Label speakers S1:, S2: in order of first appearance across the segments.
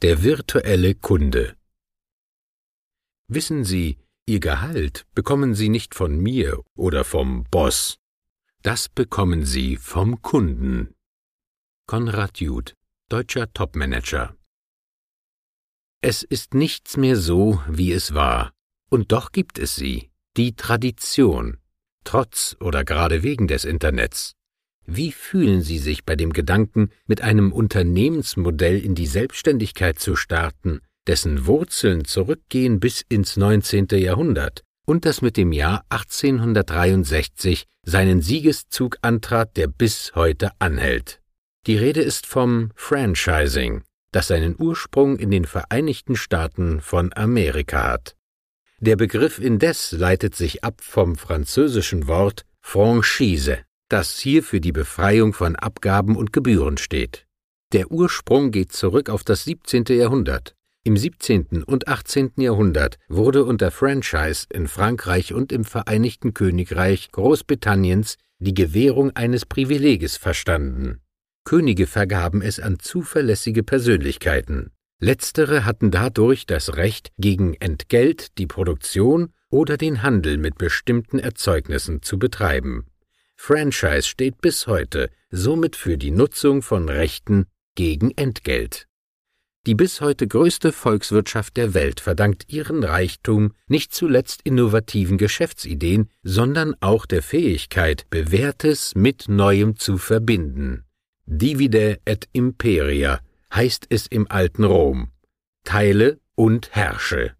S1: Der virtuelle Kunde Wissen Sie, Ihr Gehalt bekommen Sie nicht von mir oder vom Boss. Das bekommen Sie vom Kunden. Konrad Juth, deutscher Topmanager Es ist nichts mehr so, wie es war, und doch gibt es sie, die Tradition, trotz oder gerade wegen des Internets. Wie fühlen Sie sich bei dem Gedanken, mit einem Unternehmensmodell in die Selbstständigkeit zu starten, dessen Wurzeln zurückgehen bis ins 19. Jahrhundert und das mit dem Jahr 1863 seinen Siegeszug antrat, der bis heute anhält? Die Rede ist vom Franchising, das seinen Ursprung in den Vereinigten Staaten von Amerika hat. Der Begriff indes leitet sich ab vom französischen Wort Franchise, das hier für die Befreiung von Abgaben und Gebühren steht. Der Ursprung geht zurück auf das 17. Jahrhundert. Im 17. und 18. Jahrhundert wurde unter Franchise in Frankreich und im Vereinigten Königreich Großbritanniens die Gewährung eines Privileges verstanden. Könige vergaben es an zuverlässige Persönlichkeiten. Letztere hatten dadurch das Recht, gegen Entgelt die Produktion oder den Handel mit bestimmten Erzeugnissen zu betreiben. Franchise steht bis heute somit für die Nutzung von Rechten gegen Entgelt. Die bis heute größte Volkswirtschaft der Welt verdankt ihren Reichtum nicht zuletzt innovativen Geschäftsideen, sondern auch der Fähigkeit, Bewährtes mit Neuem zu verbinden. Divide et imperia heißt es im alten Rom. Teile und herrsche.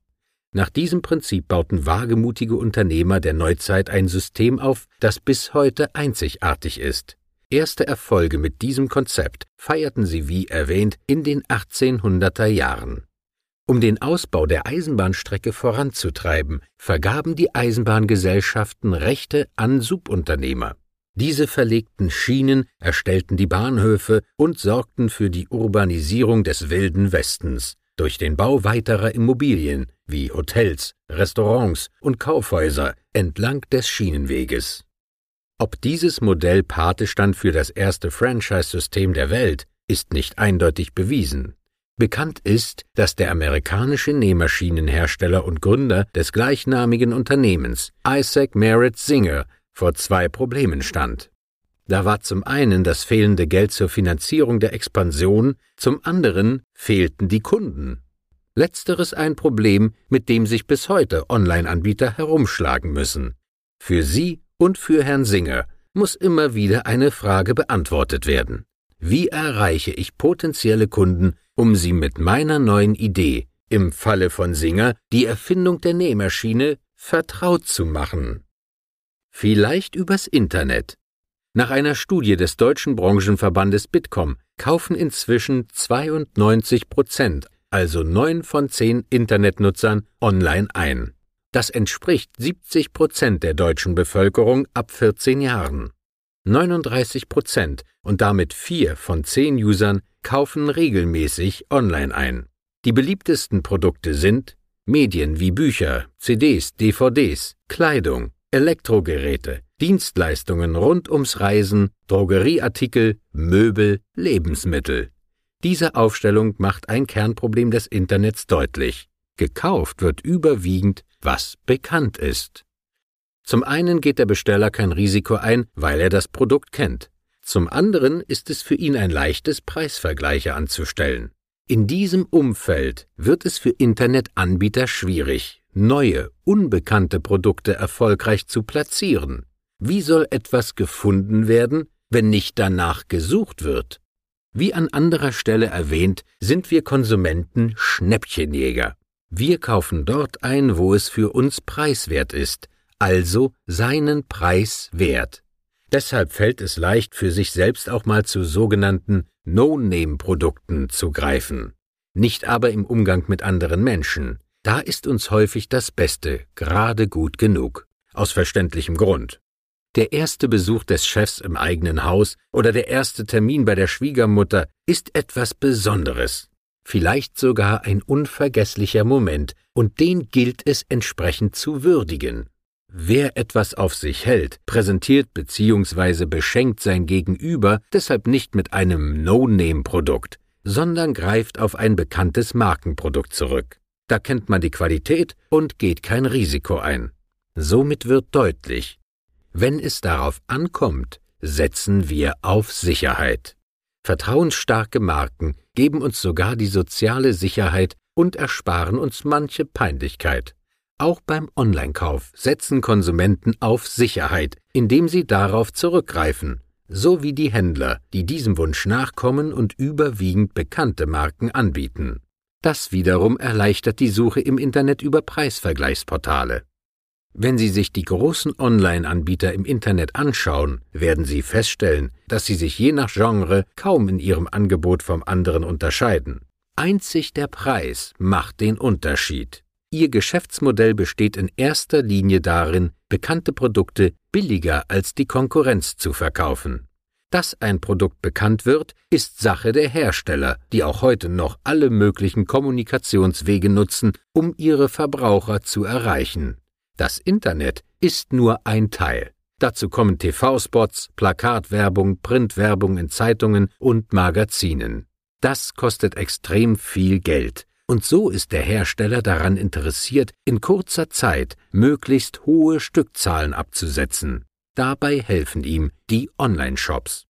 S1: Nach diesem Prinzip bauten wagemutige Unternehmer der Neuzeit ein System auf, das bis heute einzigartig ist. Erste Erfolge mit diesem Konzept feierten sie, wie erwähnt, in den 1800er Jahren. Um den Ausbau der Eisenbahnstrecke voranzutreiben, vergaben die Eisenbahngesellschaften Rechte an Subunternehmer. Diese verlegten Schienen, erstellten die Bahnhöfe und sorgten für die Urbanisierung des wilden Westens durch den Bau weiterer Immobilien wie Hotels, Restaurants und Kaufhäuser entlang des Schienenweges. Ob dieses Modell Pate stand für das erste Franchise-System der Welt, ist nicht eindeutig bewiesen. Bekannt ist, dass der amerikanische Nähmaschinenhersteller und Gründer des gleichnamigen Unternehmens, Isaac Merritt Singer, vor zwei Problemen stand. Da war zum einen das fehlende Geld zur Finanzierung der Expansion, zum anderen fehlten die Kunden. Letzteres ein Problem, mit dem sich bis heute Online-Anbieter herumschlagen müssen. Für Sie und für Herrn Singer muss immer wieder eine Frage beantwortet werden. Wie erreiche ich potenzielle Kunden, um sie mit meiner neuen Idee, im Falle von Singer die Erfindung der Nähmaschine, vertraut zu machen? Vielleicht übers Internet, nach einer Studie des deutschen Branchenverbandes Bitkom kaufen inzwischen 92 Prozent, also neun von zehn Internetnutzern, online ein. Das entspricht 70 Prozent der deutschen Bevölkerung ab 14 Jahren. 39 Prozent und damit vier von zehn Usern kaufen regelmäßig online ein. Die beliebtesten Produkte sind Medien wie Bücher, CDs, DVDs, Kleidung, Elektrogeräte, Dienstleistungen rund ums Reisen, Drogerieartikel, Möbel, Lebensmittel. Diese Aufstellung macht ein Kernproblem des Internets deutlich. Gekauft wird überwiegend, was bekannt ist. Zum einen geht der Besteller kein Risiko ein, weil er das Produkt kennt. Zum anderen ist es für ihn ein leichtes, Preisvergleiche anzustellen. In diesem Umfeld wird es für Internetanbieter schwierig, neue, unbekannte Produkte erfolgreich zu platzieren. Wie soll etwas gefunden werden, wenn nicht danach gesucht wird? Wie an anderer Stelle erwähnt, sind wir Konsumenten Schnäppchenjäger. Wir kaufen dort ein, wo es für uns preiswert ist, also seinen Preis wert. Deshalb fällt es leicht, für sich selbst auch mal zu sogenannten No-Name-Produkten zu greifen. Nicht aber im Umgang mit anderen Menschen. Da ist uns häufig das Beste gerade gut genug. Aus verständlichem Grund. Der erste Besuch des Chefs im eigenen Haus oder der erste Termin bei der Schwiegermutter ist etwas Besonderes. Vielleicht sogar ein unvergesslicher Moment, und den gilt es entsprechend zu würdigen. Wer etwas auf sich hält, präsentiert bzw. beschenkt sein Gegenüber deshalb nicht mit einem No-Name-Produkt, sondern greift auf ein bekanntes Markenprodukt zurück. Da kennt man die Qualität und geht kein Risiko ein. Somit wird deutlich, wenn es darauf ankommt, setzen wir auf Sicherheit. Vertrauensstarke Marken geben uns sogar die soziale Sicherheit und ersparen uns manche Peinlichkeit. Auch beim Online-Kauf setzen Konsumenten auf Sicherheit, indem sie darauf zurückgreifen, so wie die Händler, die diesem Wunsch nachkommen und überwiegend bekannte Marken anbieten. Das wiederum erleichtert die Suche im Internet über Preisvergleichsportale. Wenn Sie sich die großen Online-Anbieter im Internet anschauen, werden Sie feststellen, dass sie sich je nach Genre kaum in ihrem Angebot vom anderen unterscheiden. Einzig der Preis macht den Unterschied. Ihr Geschäftsmodell besteht in erster Linie darin, bekannte Produkte billiger als die Konkurrenz zu verkaufen. Dass ein Produkt bekannt wird, ist Sache der Hersteller, die auch heute noch alle möglichen Kommunikationswege nutzen, um ihre Verbraucher zu erreichen. Das Internet ist nur ein Teil. Dazu kommen TV-Spots, Plakatwerbung, Printwerbung in Zeitungen und Magazinen. Das kostet extrem viel Geld. Und so ist der Hersteller daran interessiert, in kurzer Zeit möglichst hohe Stückzahlen abzusetzen. Dabei helfen ihm die Online-Shops.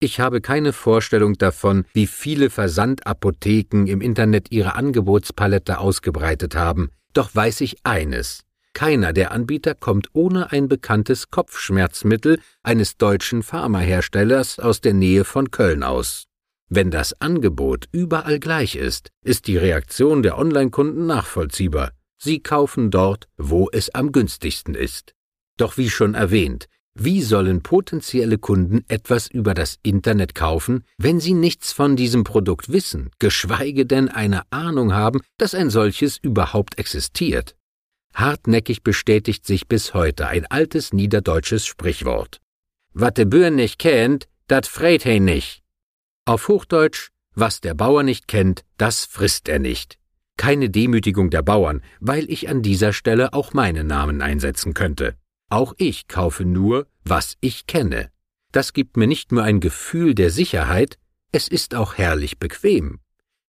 S1: Ich habe keine Vorstellung davon, wie viele Versandapotheken im Internet ihre Angebotspalette ausgebreitet haben, doch weiß ich eines. Keiner der Anbieter kommt ohne ein bekanntes Kopfschmerzmittel eines deutschen Pharmaherstellers aus der Nähe von Köln aus. Wenn das Angebot überall gleich ist, ist die Reaktion der Online-Kunden nachvollziehbar. Sie kaufen dort, wo es am günstigsten ist. Doch wie schon erwähnt, wie sollen potenzielle Kunden etwas über das Internet kaufen, wenn sie nichts von diesem Produkt wissen, geschweige denn eine Ahnung haben, dass ein solches überhaupt existiert? Hartnäckig bestätigt sich bis heute ein altes niederdeutsches Sprichwort. Wat de Bür nicht kennt, dat freit he nicht. Auf Hochdeutsch, was der Bauer nicht kennt, das frisst er nicht. Keine Demütigung der Bauern, weil ich an dieser Stelle auch meinen Namen einsetzen könnte. Auch ich kaufe nur, was ich kenne. Das gibt mir nicht nur ein Gefühl der Sicherheit, es ist auch herrlich bequem.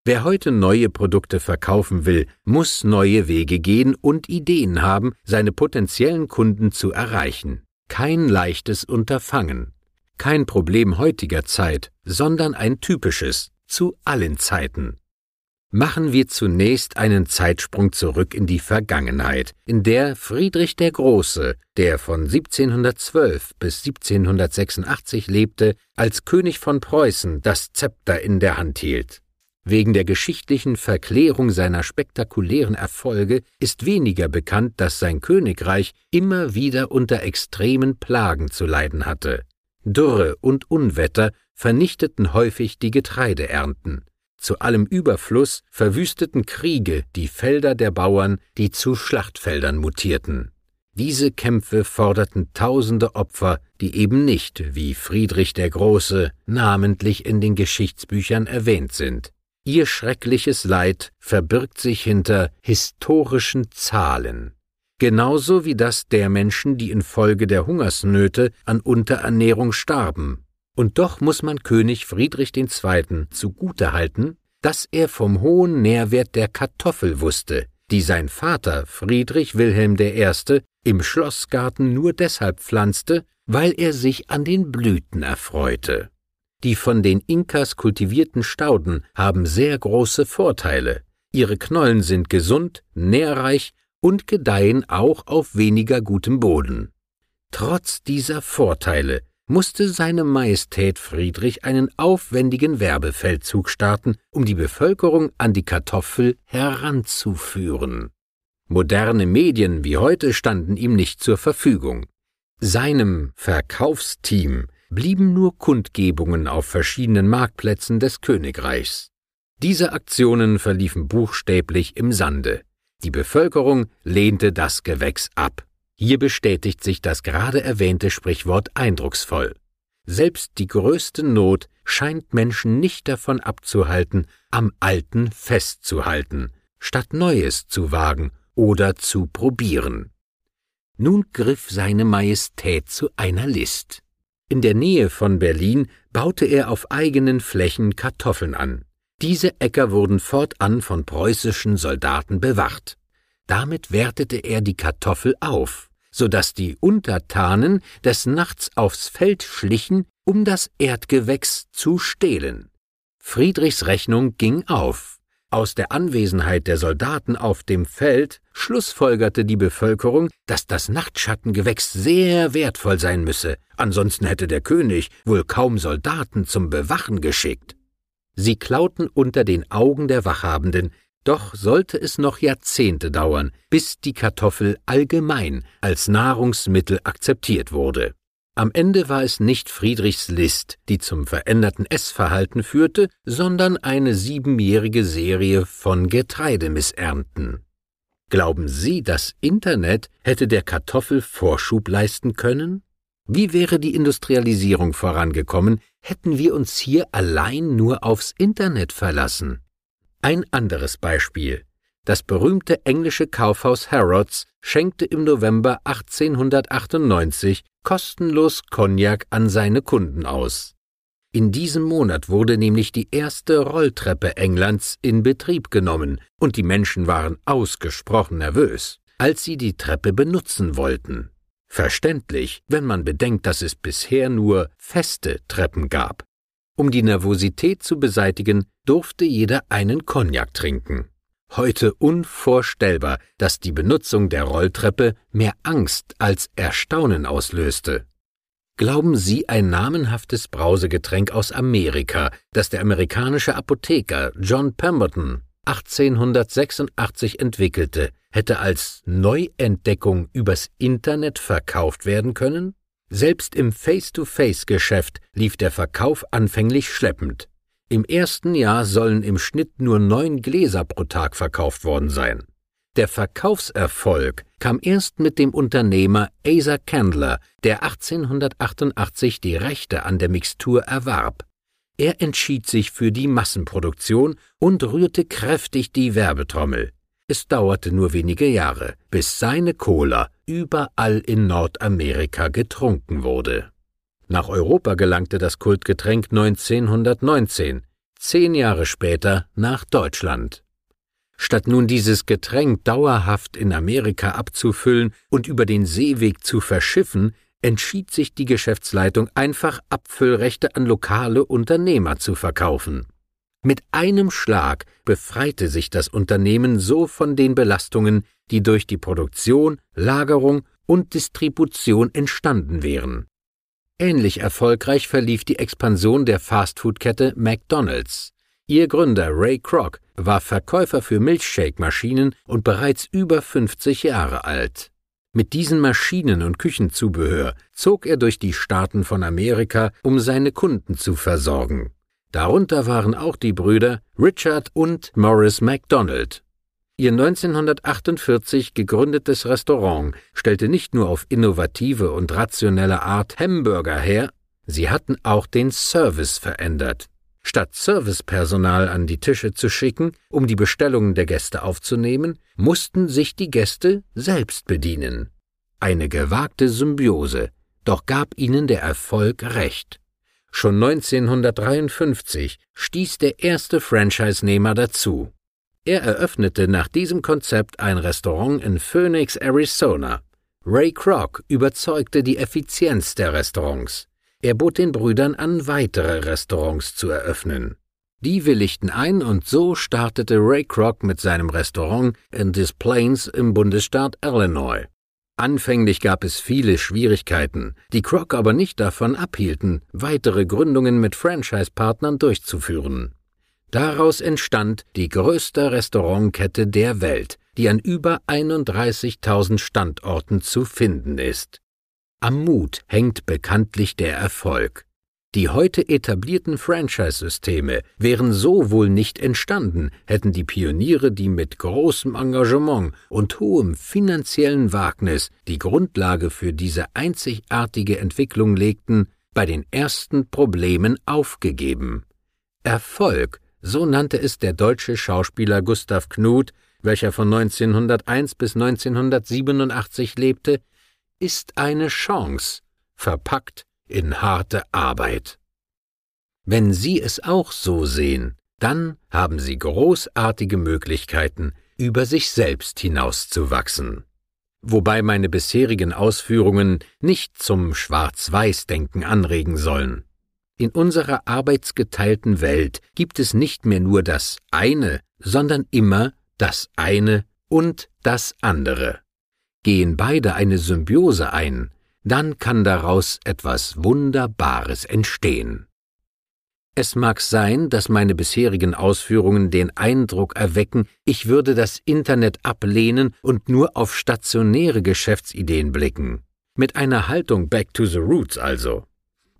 S1: Wer heute neue Produkte verkaufen will, muss neue Wege gehen und Ideen haben, seine potenziellen Kunden zu erreichen. Kein leichtes Unterfangen. Kein Problem heutiger Zeit, sondern ein typisches, zu allen Zeiten. Machen wir zunächst einen Zeitsprung zurück in die Vergangenheit, in der Friedrich der Große, der von 1712 bis 1786 lebte, als König von Preußen das Zepter in der Hand hielt. Wegen der geschichtlichen Verklärung seiner spektakulären Erfolge ist weniger bekannt, dass sein Königreich immer wieder unter extremen Plagen zu leiden hatte. Dürre und Unwetter vernichteten häufig die Getreideernten. Zu allem Überfluss verwüsteten Kriege die Felder der Bauern, die zu Schlachtfeldern mutierten. Diese Kämpfe forderten tausende Opfer, die eben nicht, wie Friedrich der Große, namentlich in den Geschichtsbüchern erwähnt sind. Ihr schreckliches Leid verbirgt sich hinter historischen Zahlen, genauso wie das der Menschen, die infolge der Hungersnöte an Unterernährung starben. Und doch muss man König Friedrich II. zugutehalten, dass er vom hohen Nährwert der Kartoffel wusste, die sein Vater Friedrich Wilhelm I. im Schlossgarten nur deshalb pflanzte, weil er sich an den Blüten erfreute. Die von den Inkas kultivierten Stauden haben sehr große Vorteile. Ihre Knollen sind gesund, nährreich und gedeihen auch auf weniger gutem Boden. Trotz dieser Vorteile musste seine Majestät Friedrich einen aufwendigen Werbefeldzug starten, um die Bevölkerung an die Kartoffel heranzuführen. Moderne Medien wie heute standen ihm nicht zur Verfügung. Seinem Verkaufsteam blieben nur Kundgebungen auf verschiedenen Marktplätzen des Königreichs. Diese Aktionen verliefen buchstäblich im Sande. Die Bevölkerung lehnte das Gewächs ab. Hier bestätigt sich das gerade erwähnte Sprichwort eindrucksvoll. Selbst die größte Not scheint Menschen nicht davon abzuhalten, am Alten festzuhalten, statt Neues zu wagen oder zu probieren. Nun griff seine Majestät zu einer List. In der Nähe von Berlin baute er auf eigenen Flächen Kartoffeln an. Diese Äcker wurden fortan von preußischen Soldaten bewacht. Damit wertete er die Kartoffel auf, so dass die Untertanen des Nachts aufs Feld schlichen, um das Erdgewächs zu stehlen. Friedrichs Rechnung ging auf. Aus der Anwesenheit der Soldaten auf dem Feld schlussfolgerte die Bevölkerung, dass das Nachtschattengewächs sehr wertvoll sein müsse, ansonsten hätte der König wohl kaum Soldaten zum Bewachen geschickt. Sie klauten unter den Augen der Wachhabenden, doch sollte es noch Jahrzehnte dauern, bis die Kartoffel allgemein als Nahrungsmittel akzeptiert wurde. Am Ende war es nicht Friedrichs List, die zum veränderten Essverhalten führte, sondern eine siebenjährige Serie von Getreidemissernten. Glauben Sie, das Internet hätte der Kartoffel Vorschub leisten können? Wie wäre die Industrialisierung vorangekommen, hätten wir uns hier allein nur aufs Internet verlassen? Ein anderes Beispiel. Das berühmte englische Kaufhaus Harrods schenkte im November 1898 kostenlos Cognac an seine Kunden aus. In diesem Monat wurde nämlich die erste Rolltreppe Englands in Betrieb genommen, und die Menschen waren ausgesprochen nervös, als sie die Treppe benutzen wollten. Verständlich, wenn man bedenkt, dass es bisher nur feste Treppen gab. Um die Nervosität zu beseitigen, durfte jeder einen Cognac trinken. Heute unvorstellbar, dass die Benutzung der Rolltreppe mehr Angst als Erstaunen auslöste. Glauben Sie, ein namenhaftes Brausegetränk aus Amerika, das der amerikanische Apotheker John Pemberton 1886 entwickelte, hätte als Neuentdeckung übers Internet verkauft werden können? Selbst im Face-to-Face-Geschäft lief der Verkauf anfänglich schleppend. Im ersten Jahr sollen im Schnitt nur neun Gläser pro Tag verkauft worden sein. Der Verkaufserfolg kam erst mit dem Unternehmer Asa Candler, der 1888 die Rechte an der Mixtur erwarb. Er entschied sich für die Massenproduktion und rührte kräftig die Werbetrommel. Es dauerte nur wenige Jahre, bis seine Cola überall in Nordamerika getrunken wurde. Nach Europa gelangte das Kultgetränk 1919, zehn Jahre später nach Deutschland. Statt nun dieses Getränk dauerhaft in Amerika abzufüllen und über den Seeweg zu verschiffen, entschied sich die Geschäftsleitung einfach Abfüllrechte an lokale Unternehmer zu verkaufen. Mit einem Schlag befreite sich das Unternehmen so von den Belastungen, die durch die Produktion, Lagerung und Distribution entstanden wären. Ähnlich erfolgreich verlief die Expansion der Fastfood-Kette McDonald's. Ihr Gründer Ray Kroc war Verkäufer für Milchshake-Maschinen und bereits über 50 Jahre alt. Mit diesen Maschinen und Küchenzubehör zog er durch die Staaten von Amerika, um seine Kunden zu versorgen. Darunter waren auch die Brüder Richard und Morris McDonald. Ihr 1948 gegründetes Restaurant stellte nicht nur auf innovative und rationelle Art Hamburger her, sie hatten auch den Service verändert. Statt Servicepersonal an die Tische zu schicken, um die Bestellungen der Gäste aufzunehmen, mussten sich die Gäste selbst bedienen. Eine gewagte Symbiose, doch gab ihnen der Erfolg recht. Schon 1953 stieß der erste Franchise-Nehmer dazu. Er eröffnete nach diesem Konzept ein Restaurant in Phoenix, Arizona. Ray Kroc überzeugte die Effizienz der Restaurants. Er bot den Brüdern an, weitere Restaurants zu eröffnen. Die willigten ein und so startete Ray Kroc mit seinem Restaurant in Des Plains im Bundesstaat Illinois. Anfänglich gab es viele Schwierigkeiten, die Kroc aber nicht davon abhielten, weitere Gründungen mit Franchise-Partnern durchzuführen. Daraus entstand die größte Restaurantkette der Welt, die an über 31.000 Standorten zu finden ist. Am Mut hängt bekanntlich der Erfolg. Die heute etablierten Franchise-Systeme wären so wohl nicht entstanden, hätten die Pioniere, die mit großem Engagement und hohem finanziellen Wagnis die Grundlage für diese einzigartige Entwicklung legten, bei den ersten Problemen aufgegeben. Erfolg so nannte es der deutsche Schauspieler Gustav Knuth, welcher von 1901 bis 1987 lebte, ist eine Chance, verpackt in harte Arbeit. Wenn Sie es auch so sehen, dann haben Sie großartige Möglichkeiten, über sich selbst hinauszuwachsen. Wobei meine bisherigen Ausführungen nicht zum Schwarz-Weiß-Denken anregen sollen. In unserer arbeitsgeteilten Welt gibt es nicht mehr nur das eine, sondern immer das eine und das andere. Gehen beide eine Symbiose ein, dann kann daraus etwas Wunderbares entstehen. Es mag sein, dass meine bisherigen Ausführungen den Eindruck erwecken, ich würde das Internet ablehnen und nur auf stationäre Geschäftsideen blicken. Mit einer Haltung Back to the Roots also.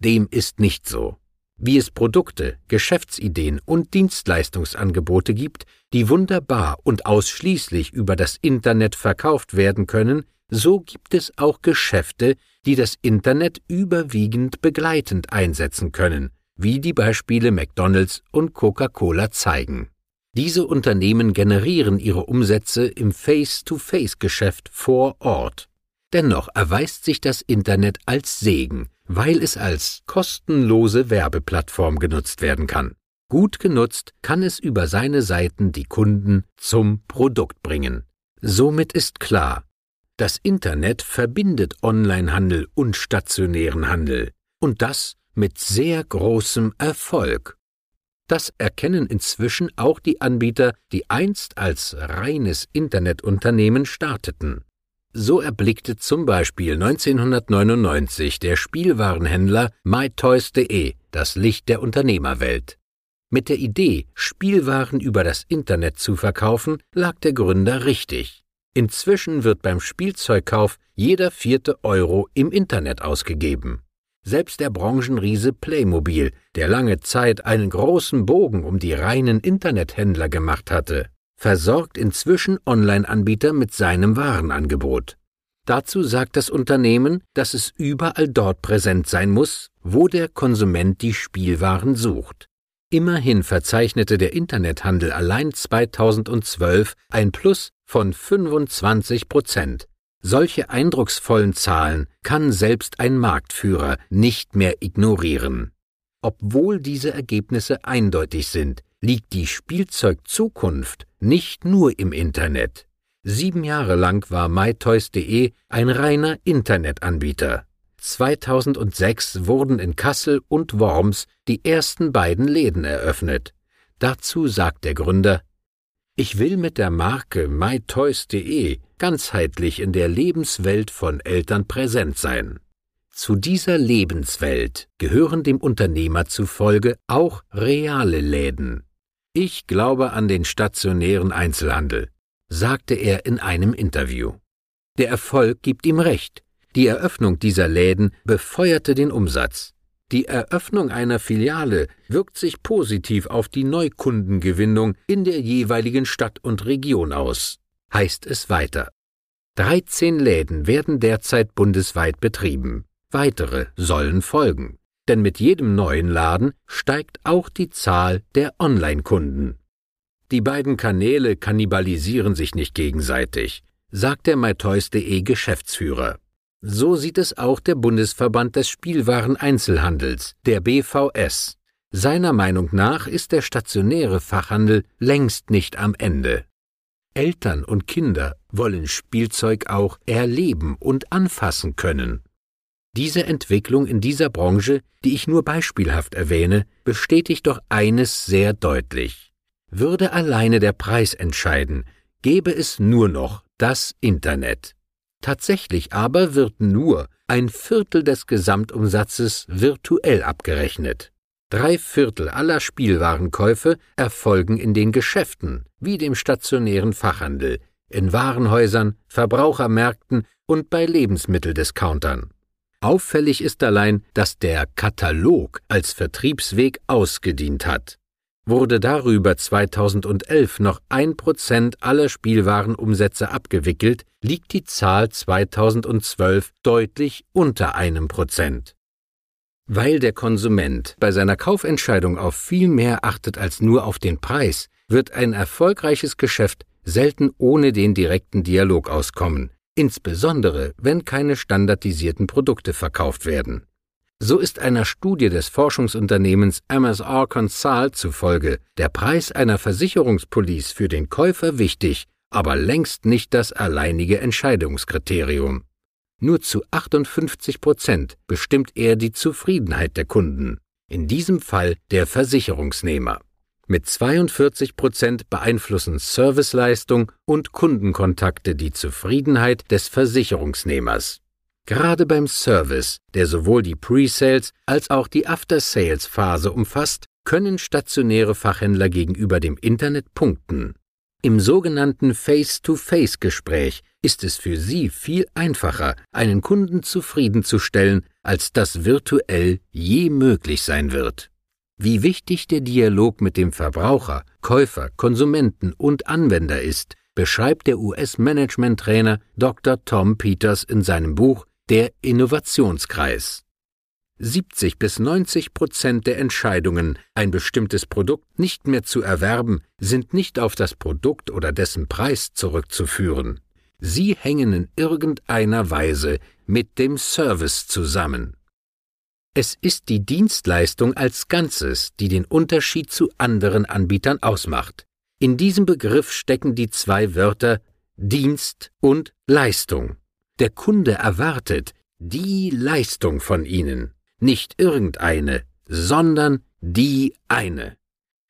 S1: Dem ist nicht so. Wie es Produkte, Geschäftsideen und Dienstleistungsangebote gibt, die wunderbar und ausschließlich über das Internet verkauft werden können, so gibt es auch Geschäfte, die das Internet überwiegend begleitend einsetzen können, wie die Beispiele McDonald's und Coca-Cola zeigen. Diese Unternehmen generieren ihre Umsätze im Face-to-Face-Geschäft vor Ort. Dennoch erweist sich das Internet als Segen, weil es als kostenlose Werbeplattform genutzt werden kann. Gut genutzt kann es über seine Seiten die Kunden zum Produkt bringen. Somit ist klar, das Internet verbindet Onlinehandel und stationären Handel, und das mit sehr großem Erfolg. Das erkennen inzwischen auch die Anbieter, die einst als reines Internetunternehmen starteten. So erblickte zum Beispiel 1999 der Spielwarenhändler mytoys.de das Licht der Unternehmerwelt. Mit der Idee, Spielwaren über das Internet zu verkaufen, lag der Gründer richtig. Inzwischen wird beim Spielzeugkauf jeder vierte Euro im Internet ausgegeben. Selbst der Branchenriese Playmobil, der lange Zeit einen großen Bogen um die reinen Internethändler gemacht hatte, versorgt inzwischen Online-Anbieter mit seinem Warenangebot. Dazu sagt das Unternehmen, dass es überall dort präsent sein muss, wo der Konsument die Spielwaren sucht. Immerhin verzeichnete der Internethandel allein 2012 ein Plus von 25 Prozent. Solche eindrucksvollen Zahlen kann selbst ein Marktführer nicht mehr ignorieren. Obwohl diese Ergebnisse eindeutig sind, liegt die Spielzeugzukunft nicht nur im Internet. Sieben Jahre lang war mytoys.de ein reiner Internetanbieter. 2006 wurden in Kassel und Worms die ersten beiden Läden eröffnet. Dazu sagt der Gründer, ich will mit der Marke mytoys.de ganzheitlich in der Lebenswelt von Eltern präsent sein. Zu dieser Lebenswelt gehören dem Unternehmer zufolge auch reale Läden. Ich glaube an den stationären Einzelhandel, sagte er in einem Interview. Der Erfolg gibt ihm recht. Die Eröffnung dieser Läden befeuerte den Umsatz. Die Eröffnung einer Filiale wirkt sich positiv auf die Neukundengewinnung in der jeweiligen Stadt und Region aus, heißt es weiter. 13 Läden werden derzeit bundesweit betrieben. Weitere sollen folgen. Denn mit jedem neuen Laden steigt auch die Zahl der Online-Kunden. Die beiden Kanäle kannibalisieren sich nicht gegenseitig, sagt der MyToys.de Geschäftsführer. So sieht es auch der Bundesverband des Spielwareneinzelhandels, der BVS. Seiner Meinung nach ist der stationäre Fachhandel längst nicht am Ende. Eltern und Kinder wollen Spielzeug auch erleben und anfassen können. Diese Entwicklung in dieser Branche, die ich nur beispielhaft erwähne, bestätigt doch eines sehr deutlich. Würde alleine der Preis entscheiden, gäbe es nur noch das Internet. Tatsächlich aber wird nur ein Viertel des Gesamtumsatzes virtuell abgerechnet. Drei Viertel aller Spielwarenkäufe erfolgen in den Geschäften, wie dem stationären Fachhandel, in Warenhäusern, Verbrauchermärkten und bei Lebensmitteldiscountern. Auffällig ist allein, dass der Katalog als Vertriebsweg ausgedient hat. Wurde darüber 2011 noch ein Prozent aller Spielwarenumsätze abgewickelt, liegt die Zahl 2012 deutlich unter einem Prozent. Weil der Konsument bei seiner Kaufentscheidung auf viel mehr achtet als nur auf den Preis, wird ein erfolgreiches Geschäft selten ohne den direkten Dialog auskommen, insbesondere wenn keine standardisierten Produkte verkauft werden. So ist einer Studie des Forschungsunternehmens MSR Consult zufolge der Preis einer Versicherungspolice für den Käufer wichtig, aber längst nicht das alleinige Entscheidungskriterium. Nur zu 58 Prozent bestimmt er die Zufriedenheit der Kunden, in diesem Fall der Versicherungsnehmer. Mit 42 Prozent beeinflussen Serviceleistung und Kundenkontakte die Zufriedenheit des Versicherungsnehmers. Gerade beim Service, der sowohl die Pre-Sales als auch die After-Sales-Phase umfasst, können stationäre Fachhändler gegenüber dem Internet punkten. Im sogenannten Face-to-Face-Gespräch ist es für Sie viel einfacher, einen Kunden zufriedenzustellen, als das virtuell je möglich sein wird. Wie wichtig der Dialog mit dem Verbraucher, Käufer, Konsumenten und Anwender ist, beschreibt der US-Management-Trainer Dr. Tom Peters in seinem Buch Der Innovationskreis. 70 bis 90 Prozent der Entscheidungen, ein bestimmtes Produkt nicht mehr zu erwerben, sind nicht auf das Produkt oder dessen Preis zurückzuführen. Sie hängen in irgendeiner Weise mit dem Service zusammen. Es ist die Dienstleistung als Ganzes, die den Unterschied zu anderen Anbietern ausmacht. In diesem Begriff stecken die zwei Wörter Dienst und Leistung. Der Kunde erwartet die Leistung von Ihnen nicht irgendeine, sondern die eine.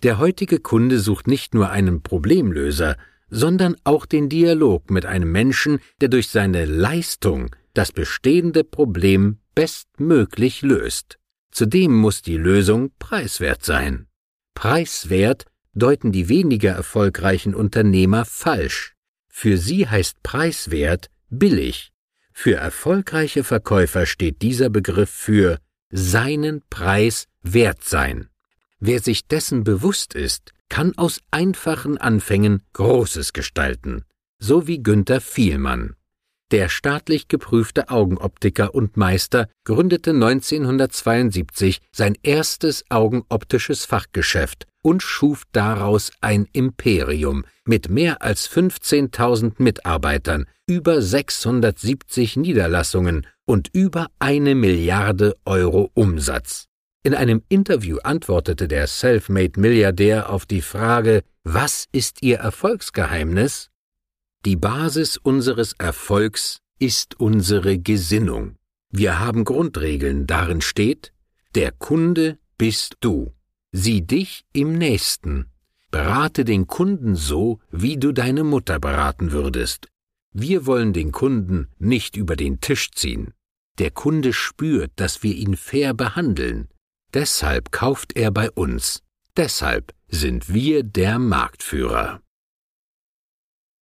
S1: Der heutige Kunde sucht nicht nur einen Problemlöser, sondern auch den Dialog mit einem Menschen, der durch seine Leistung das bestehende Problem bestmöglich löst. Zudem muss die Lösung preiswert sein. Preiswert deuten die weniger erfolgreichen Unternehmer falsch. Für sie heißt preiswert billig. Für erfolgreiche Verkäufer steht dieser Begriff für seinen Preis wert sein. Wer sich dessen bewusst ist, kann aus einfachen Anfängen Großes gestalten, so wie Günther Vielmann. Der staatlich geprüfte Augenoptiker und Meister gründete 1972 sein erstes augenoptisches Fachgeschäft und schuf daraus ein Imperium mit mehr als 15.000 Mitarbeitern, über 670 Niederlassungen und über eine Milliarde Euro Umsatz. In einem Interview antwortete der Selfmade-Milliardär auf die Frage, was ist Ihr Erfolgsgeheimnis? Die Basis unseres Erfolgs ist unsere Gesinnung. Wir haben Grundregeln, darin steht, der Kunde bist du. Sieh dich im Nächsten. Berate den Kunden so, wie du deine Mutter beraten würdest. Wir wollen den Kunden nicht über den Tisch ziehen. Der Kunde spürt, dass wir ihn fair behandeln. Deshalb kauft er bei uns. Deshalb sind wir der Marktführer.